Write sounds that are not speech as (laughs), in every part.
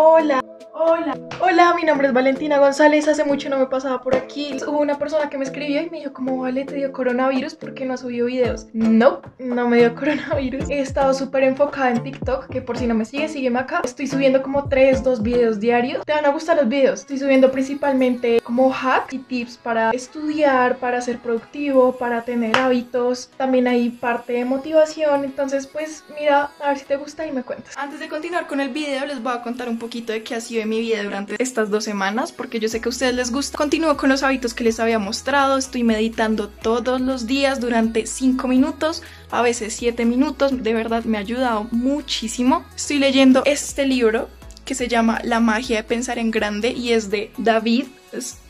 Hola. Hola, hola, mi nombre es Valentina González, hace mucho no me pasaba por aquí. Hubo una persona que me escribió y me dijo, como vale, te dio coronavirus porque no has subido videos? No, no me dio (laughs) coronavirus. He estado súper enfocada en TikTok, que por si no me sigues, sígueme acá. Estoy subiendo como 3, 2 videos diarios. Te van a gustar los videos. Estoy subiendo principalmente como hacks y tips para estudiar, para ser productivo, para tener hábitos. También hay parte de motivación, entonces pues mira, a ver si te gusta y me cuentas. Antes de continuar con el video, les voy a contar un de qué ha sido mi vida durante estas dos semanas porque yo sé que a ustedes les gusta. Continúo con los hábitos que les había mostrado, estoy meditando todos los días durante 5 minutos, a veces 7 minutos, de verdad me ha ayudado muchísimo. Estoy leyendo este libro que se llama La magia de pensar en grande y es de David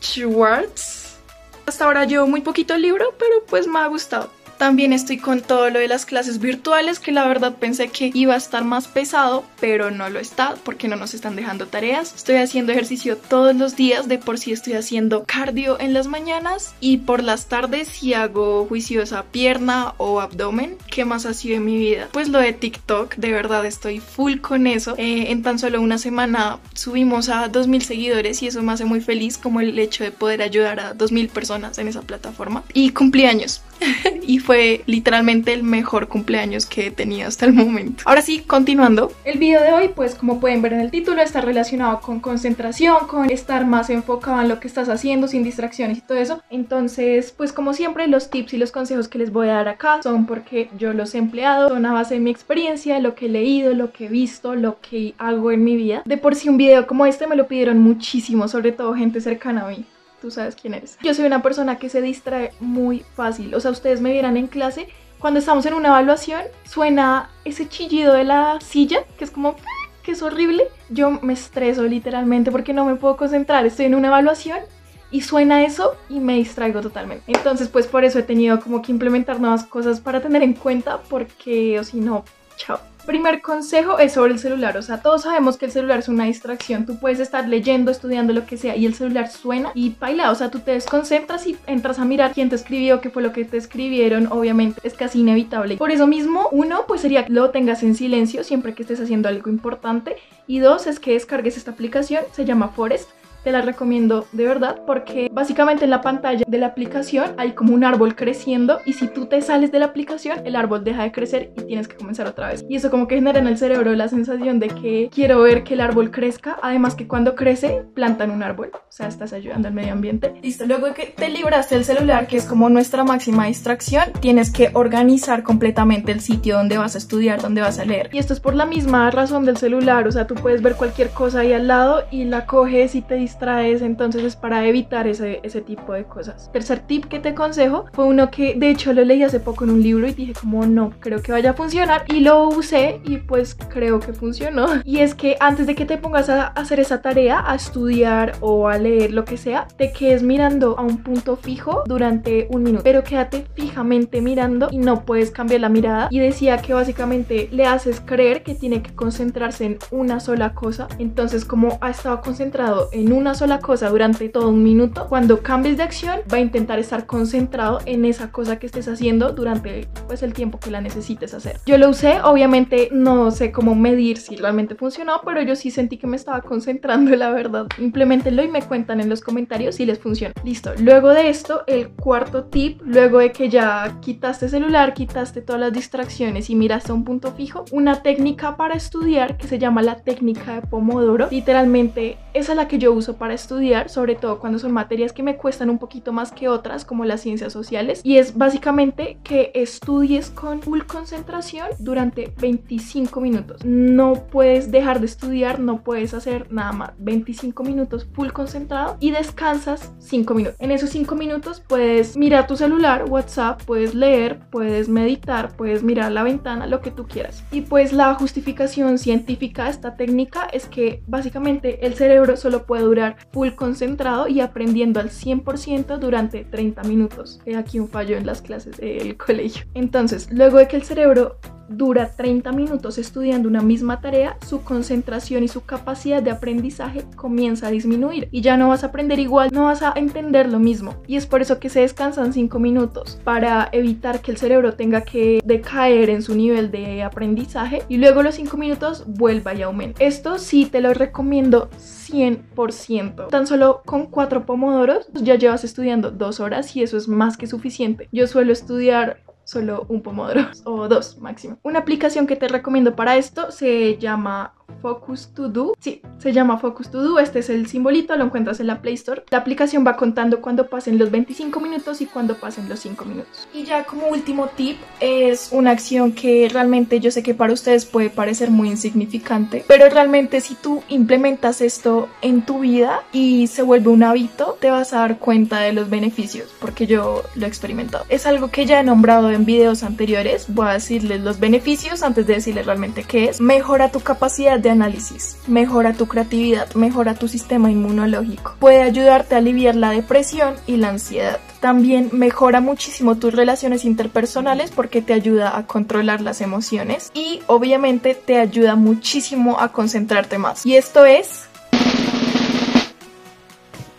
Schwartz. Hasta ahora llevo muy poquito el libro, pero pues me ha gustado. También estoy con todo lo de las clases virtuales, que la verdad pensé que iba a estar más pesado, pero no lo está porque no nos están dejando tareas. Estoy haciendo ejercicio todos los días, de por sí estoy haciendo cardio en las mañanas y por las tardes si hago juiciosa pierna o abdomen. ¿Qué más ha sido en mi vida? Pues lo de TikTok, de verdad estoy full con eso. Eh, en tan solo una semana subimos a 2.000 seguidores y eso me hace muy feliz como el hecho de poder ayudar a 2.000 personas en esa plataforma. Y cumpleaños. (laughs) y fue literalmente el mejor cumpleaños que he tenido hasta el momento. Ahora sí, continuando. El video de hoy, pues como pueden ver en el título, está relacionado con concentración, con estar más enfocado en lo que estás haciendo sin distracciones y todo eso. Entonces, pues como siempre, los tips y los consejos que les voy a dar acá son porque yo los he empleado, son a base de mi experiencia, lo que he leído, lo que he visto, lo que hago en mi vida. De por sí un video como este me lo pidieron muchísimo, sobre todo gente cercana a mí tú sabes quién eres. Yo soy una persona que se distrae muy fácil. O sea, ustedes me vieran en clase, cuando estamos en una evaluación, suena ese chillido de la silla, que es como que es horrible. Yo me estreso literalmente porque no me puedo concentrar. Estoy en una evaluación y suena eso y me distraigo totalmente. Entonces, pues por eso he tenido como que implementar nuevas cosas para tener en cuenta porque o si no, chao. Primer consejo es sobre el celular, o sea, todos sabemos que el celular es una distracción, tú puedes estar leyendo, estudiando lo que sea y el celular suena y baila, o sea, tú te desconcentras y entras a mirar quién te escribió, qué fue lo que te escribieron, obviamente es casi inevitable. Por eso mismo, uno, pues sería que lo tengas en silencio siempre que estés haciendo algo importante. Y dos, es que descargues esta aplicación, se llama Forest te la recomiendo de verdad porque básicamente en la pantalla de la aplicación hay como un árbol creciendo y si tú te sales de la aplicación el árbol deja de crecer y tienes que comenzar otra vez. Y eso como que genera en el cerebro la sensación de que quiero ver que el árbol crezca, además que cuando crece plantan un árbol, o sea, estás ayudando al medio ambiente. Listo, luego que te libraste el celular, que es como nuestra máxima distracción, tienes que organizar completamente el sitio donde vas a estudiar, donde vas a leer. Y esto es por la misma razón del celular, o sea, tú puedes ver cualquier cosa ahí al lado y la coges y te distraes, entonces es para evitar ese, ese tipo de cosas. Tercer tip que te aconsejo fue uno que de hecho lo leí hace poco en un libro y dije como no, creo que vaya a funcionar y lo usé y pues creo que funcionó. (laughs) Y es que antes de que te pongas a hacer esa tarea, a estudiar o a leer lo que sea, te quedes mirando a un punto fijo durante un minuto, pero quédate fijamente mirando y no puedes cambiar la mirada. Y decía que básicamente le haces creer que tiene que concentrarse en una sola cosa, entonces como ha estado concentrado en una sola cosa durante todo un minuto, cuando cambies de acción va a intentar estar concentrado en esa cosa que estés haciendo durante pues el tiempo que la necesites hacer. Yo lo usé, obviamente no sé cómo medir si realmente funcionó, pero yo sí sentí que me estaba concentrando, la verdad. Implementenlo y me cuentan en los comentarios si les funciona. Listo, luego de esto, el cuarto tip, luego de que ya quitaste celular, quitaste todas las distracciones y miraste a un punto fijo, una técnica para estudiar que se llama la técnica de Pomodoro. Literalmente, esa es la que yo uso para estudiar, sobre todo cuando son materias que me cuestan un poquito más que otras, como las ciencias sociales. Y es básicamente que estudies con full concentración durante 25 minutos. No puedes dejar de estudiar, no puedes hacer nada más. 25 minutos full concentrado y descansas 5 minutos. En esos 5 minutos puedes mirar tu celular, WhatsApp, puedes leer, puedes meditar, puedes mirar la ventana, lo que tú quieras. Y pues la justificación científica de esta técnica es que básicamente el cerebro solo puede durar full concentrado y aprendiendo al 100% durante 30 minutos. He aquí un fallo en las clases del (laughs) colegio. Entonces, luego de que el cerebro dura 30 minutos estudiando una misma tarea, su concentración y su capacidad de aprendizaje comienza a disminuir y ya no vas a aprender igual, no vas a entender lo mismo. Y es por eso que se descansan 5 minutos para evitar que el cerebro tenga que decaer en su nivel de aprendizaje y luego los 5 minutos vuelva y aumente. Esto sí te lo recomiendo 100%. Tan solo con 4 pomodoros ya llevas estudiando 2 horas y eso es más que suficiente. Yo suelo estudiar solo un pomodoro o dos máximo. Una aplicación que te recomiendo para esto se llama Focus To Do. Sí, se llama Focus To Do. Este es el simbolito, lo encuentras en la Play Store. La aplicación va contando cuando pasen los 25 minutos y cuando pasen los 5 minutos. Y ya como último tip, es una acción que realmente yo sé que para ustedes puede parecer muy insignificante, pero realmente si tú implementas esto en tu vida y se vuelve un hábito, te vas a dar cuenta de los beneficios, porque yo lo he experimentado. Es algo que ya he nombrado en videos anteriores. Voy a decirles los beneficios antes de decirles realmente qué es. Mejora tu capacidad análisis, mejora tu creatividad, mejora tu sistema inmunológico, puede ayudarte a aliviar la depresión y la ansiedad. También mejora muchísimo tus relaciones interpersonales porque te ayuda a controlar las emociones y obviamente te ayuda muchísimo a concentrarte más. Y esto es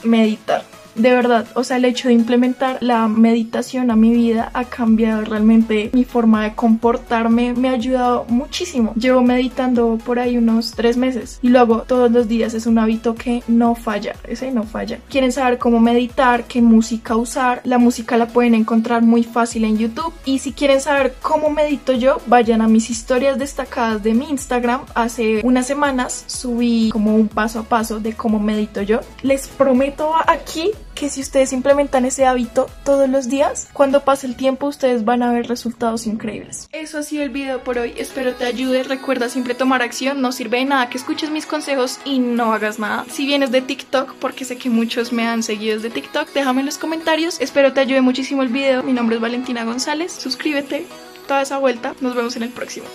meditar de verdad, o sea, el hecho de implementar la meditación a mi vida ha cambiado realmente mi forma de comportarme, me ha ayudado muchísimo. Llevo meditando por ahí unos tres meses y lo hago todos los días, es un hábito que no falla, ese no falla. ¿Quieren saber cómo meditar, qué música usar? La música la pueden encontrar muy fácil en YouTube y si quieren saber cómo medito yo, vayan a mis historias destacadas de mi Instagram. Hace unas semanas subí como un paso a paso de cómo medito yo. Les prometo aquí que si ustedes implementan ese hábito todos los días, cuando pase el tiempo ustedes van a ver resultados increíbles. Eso ha sido el video por hoy, espero te ayude, recuerda siempre tomar acción, no sirve de nada que escuches mis consejos y no hagas nada. Si vienes de TikTok, porque sé que muchos me han seguido desde TikTok, déjame en los comentarios, espero te ayude muchísimo el video, mi nombre es Valentina González, suscríbete, toda esa vuelta, nos vemos en el próximo.